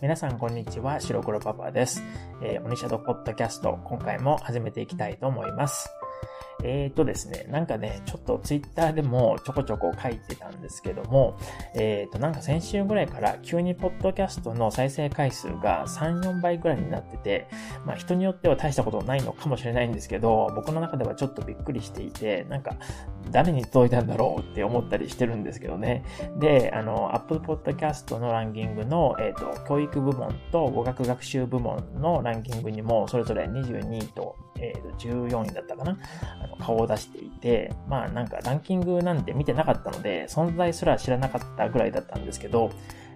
皆さんこんにちは、白黒パパです。えー、オニシャドポッドキャスト、今回も始めていきたいと思います。えーとですね、なんかね、ちょっとツイッターでもちょこちょこ書いてたんですけども、えーと、なんか先週ぐらいから急にポッドキャストの再生回数が3、4倍ぐらいになってて、まあ人によっては大したことないのかもしれないんですけど、僕の中ではちょっとびっくりしていて、なんか誰に届いたんだろうって思ったりしてるんですけどね。で、あの、Apple Podcast のランキングの、えっ、ー、と、教育部門と語学学習部門のランキングにも、それぞれ22位と、え、ー、と、14位だったかな？あの顔を出していて、まあなんかランキングなんて見てなかったので、存在すら知らなかったぐらいだったんですけど、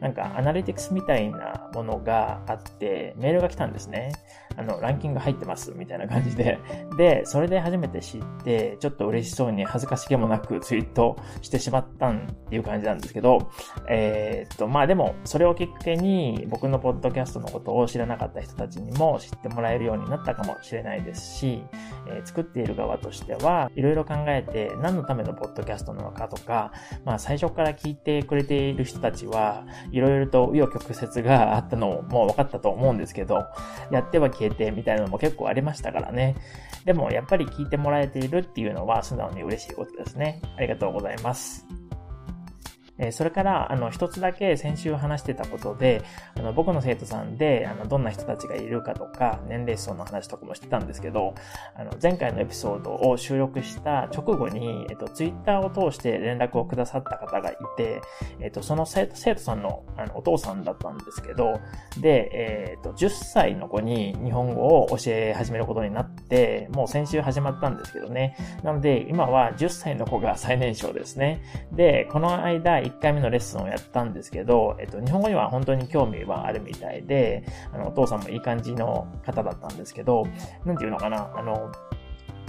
なんかアナリティクスみたいなものがあって、メールが来たんですね。あの、ランキング入ってます、みたいな感じで。で、それで初めて知って、ちょっと嬉しそうに恥ずかしげもなくツイートしてしまったっていう感じなんですけど、えー、っと、まあでも、それをきっかけに僕のポッドキャストのことを知らなかった人たちにも知ってもらえるようになったかもしれないですし、えー、作っている側としては、いろいろ考えて何のためのポッドキャストなのかとか、まあ最初から聞いてくれている人たちは、いろいろと紆余曲折があったのも分かったと思うんですけど、やっては消えてみたいなのも結構ありましたからね。でもやっぱり聞いてもらえているっていうのは素直に嬉しいことですね。ありがとうございます。えそれから、あの、一つだけ先週話してたことで、あの、僕の生徒さんで、あの、どんな人たちがいるかとか、年齢層の話とかもしてたんですけど、あの、前回のエピソードを収録した直後に、えっと、ツイッターを通して連絡をくださった方がいて、えっと、その生徒生徒さんの、あの、お父さんだったんですけど、で、えっと、10歳の子に日本語を教え始めることになって、もう先週始まったんですけどね。なので、今は10歳の子が最年少ですね。で、この間、1回目のレッスンをやったんですけど、えっと、日本語には本当に興味はあるみたいで、あの、お父さんもいい感じの方だったんですけど、なんていうのかな、あの、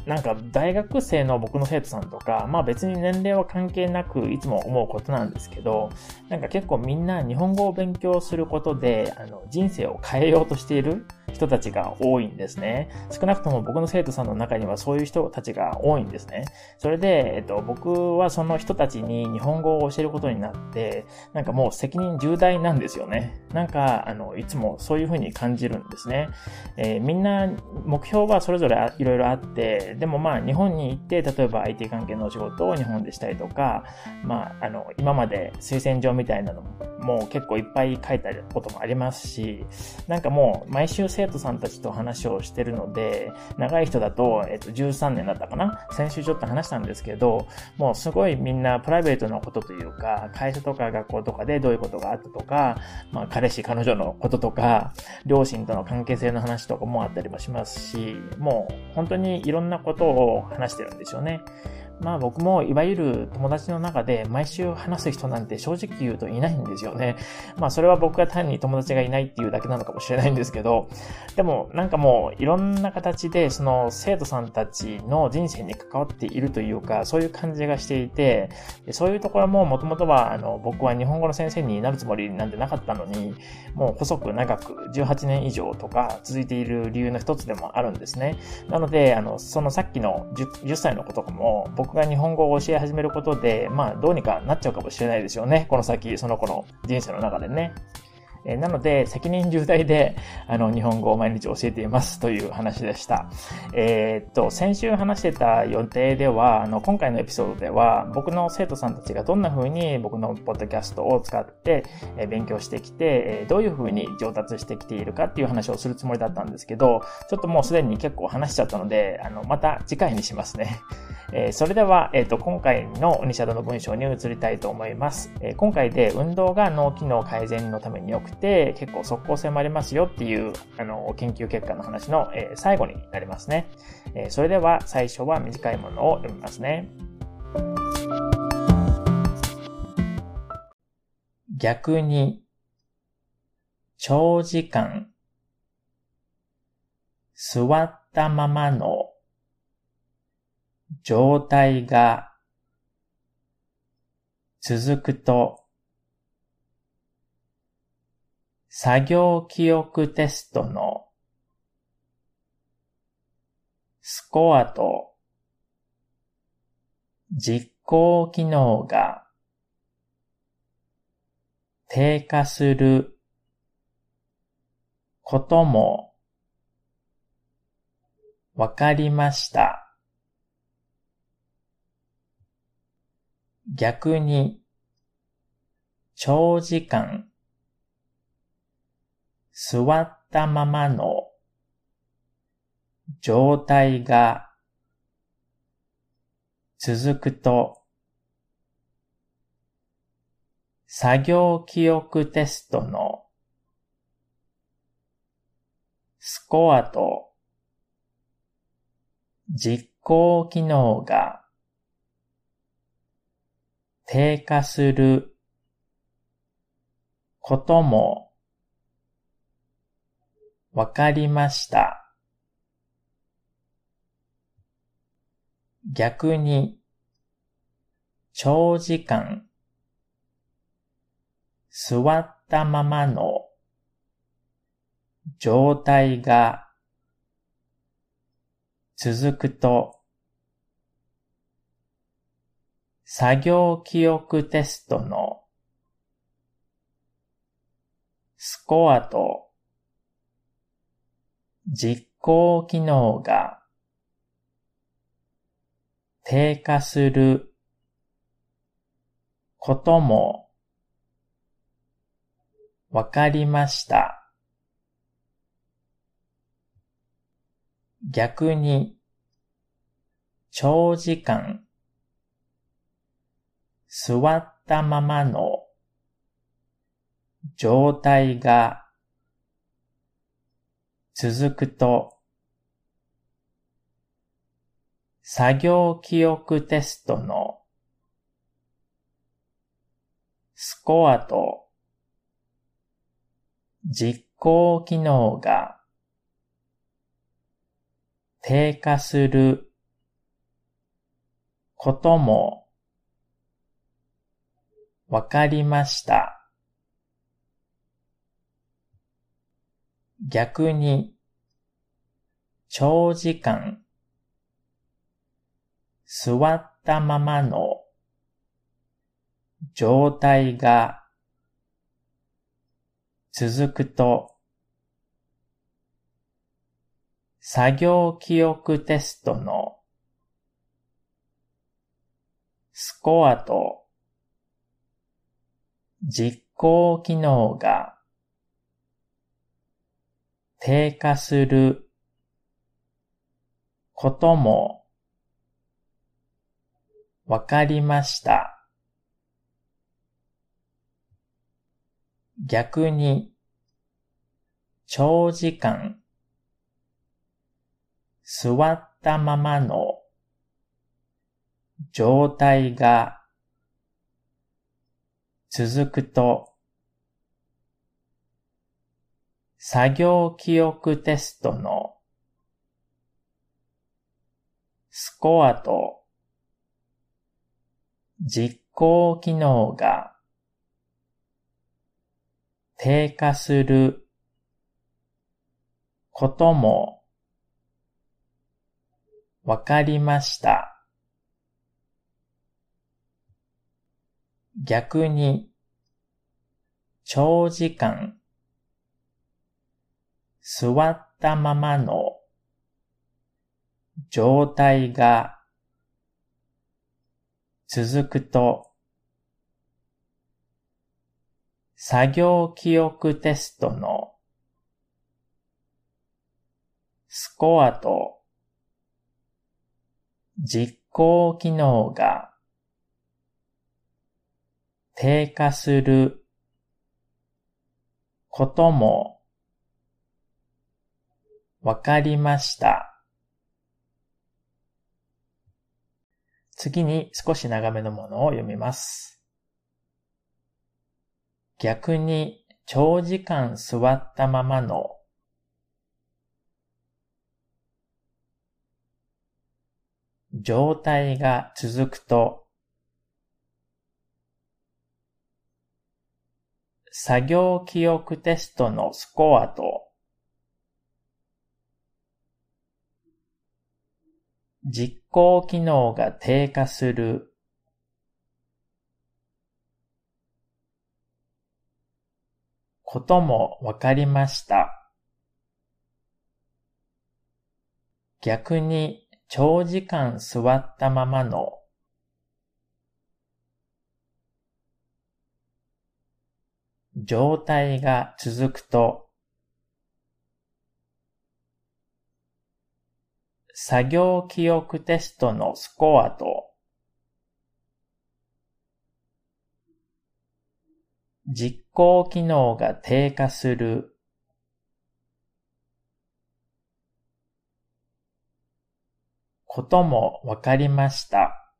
なんか大学生の僕の生徒さんとか、まあ別に年齢は関係なくいつも思うことなんですけど、なんか結構みんな日本語を勉強することで、あの、人生を変えようとしている人たちが多いんですね。少なくとも僕の生徒さんの中にはそういう人たちが多いんですね。それで、えっと、僕はその人たちに日本語を教えることになって、なんかもう責任重大なんですよね。なんか、あの、いつもそういうふうに感じるんですね。えー、みんな目標はそれぞれいろいろあって、でもまあ日本に行って、例えば IT 関係の仕事を日本でしたりとか、まあ、あの、今まで推薦状みたいなのも結構いっぱい書いたこともありますし、なんかもう毎週生徒さんたちと話をしてるので、長い人だと、えっと、13年だったかな？先週ちょっと話したんですけど、もうすごいみんなプライベートなことというか、会社とか学校とかでどういうことがあったとか、まあ、彼氏、彼女のこととか、両親との関係性の話とかもあったりもしますし、もう本当にいろんなことを話してるんですよね。まあ僕もいわゆる友達の中で毎週話す人なんて正直言うといないんですよね。まあそれは僕が単に友達がいないっていうだけなのかもしれないんですけど、でもなんかもういろんな形でその生徒さんたちの人生に関わっているというか、そういう感じがしていて、そういうところももともとはあの僕は日本語の先生になるつもりなんてなかったのに、もう細く長く18年以上とか続いている理由の一つでもあるんですね。なので、あの、そのさっきの 10, 10歳の子とかも僕僕が日本語を教え始めることで、まあ、どうにかなっちゃうかもしれないですよね。この先、その子の人生の中でね。えなので、責任重大で、あの、日本語を毎日教えていますという話でした。えー、っと、先週話してた予定では、あの、今回のエピソードでは、僕の生徒さんたちがどんな風に僕のポッドキャストを使って、え勉強してきて、えどういう風に上達してきているかっていう話をするつもりだったんですけど、ちょっともうすでに結構話しちゃったので、あの、また次回にしますね。えそれでは、えっ、と、今回のニシャドの文章に移りたいと思います。え今回で運動が脳機能改善のために良くて、結構即効性もありますよっていう、あの、研究結果の話の、え最後になりますね。えそれでは、最初は短いものを読みますね。逆に、長時間、座ったままの状態が続くと、作業記憶テストのスコアと実行機能が低下することも、わかりました。逆に、長時間、座ったままの状態が続くと、作業記憶テストのスコアと実行機能が低下することもわかりました。逆に長時間座ったままの状態が続くと作業記憶テストのスコアと実行機能が低下することもわかりました。逆に長時間座ったままの状態が続くと作業記憶テストのスコアと実行機能が低下することもわかりました。逆に長時間座ったままの状態が続くと作業記憶テストのスコアと実行機能が低下することもわかりました。逆に長時間座ったままの状態が続くと作業記憶テストのスコアと実行機能が低下することもわかりました。逆に長時間座ったままの状態が続くと作業記憶テストのスコアと実行機能が低下することもわかりました。次に少し長めのものを読みます。逆に長時間座ったままの状態が続くと作業記憶テストのスコアと実行機能が低下する。こともわかりました。逆に長時間座ったままの状態が続くと作業記憶テストのスコアと実行機能が低下することもわかりました。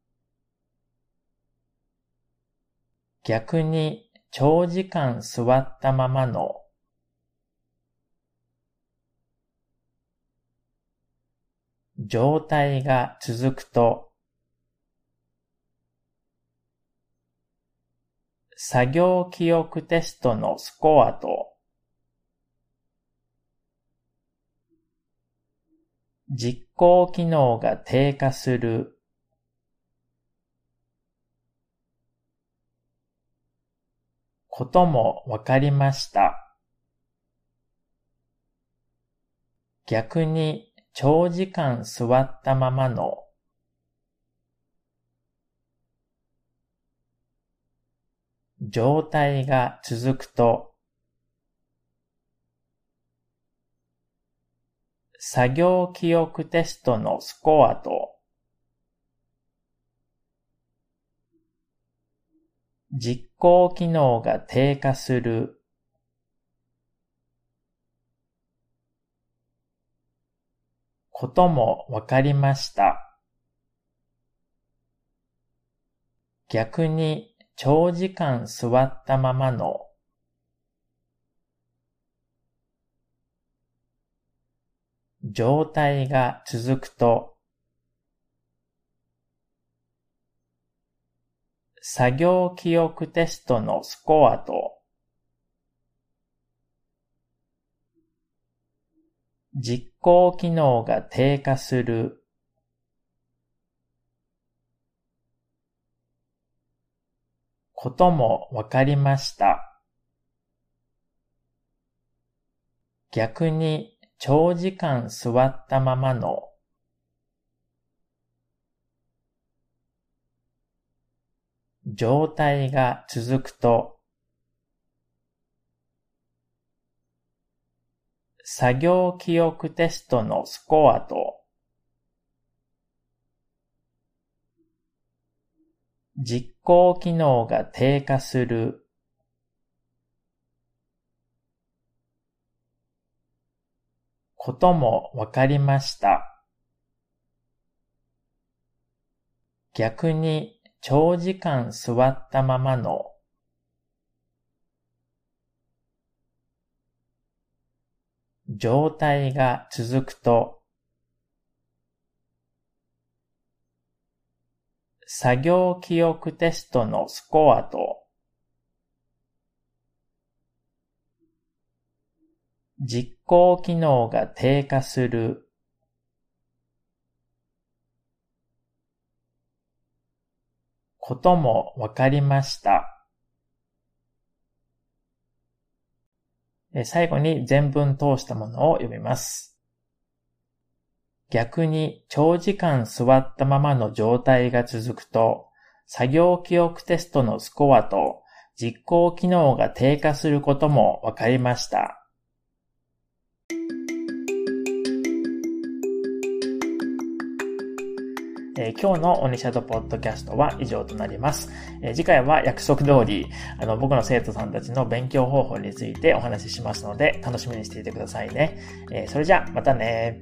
逆に長時間座ったままの状態が続くと、作業記憶テストのスコアと、実行機能が低下することもわかりました。逆に長時間座ったままの状態が続くと作業記憶テストのスコアと実行機能が低下することもわかりました。逆に長時間座ったままの状態が続くと作業記憶テストのスコアと実行機能が低下することもわかりました。逆に長時間座ったままの状態が続くと作業記憶テストのスコアと実行機能が低下することもわかりました。逆に長時間座ったままの状態が続くと、作業記憶テストのスコアと、実行機能が低下することもわかりました。最後に全文通したものを読みます。逆に長時間座ったままの状態が続くと、作業記憶テストのスコアと実行機能が低下することもわかりました。えー、今日のオニシャドポッドキャストは以上となります。えー、次回は約束通り、あの、僕の生徒さんたちの勉強方法についてお話ししますので、楽しみにしていてくださいね。えー、それじゃ、またね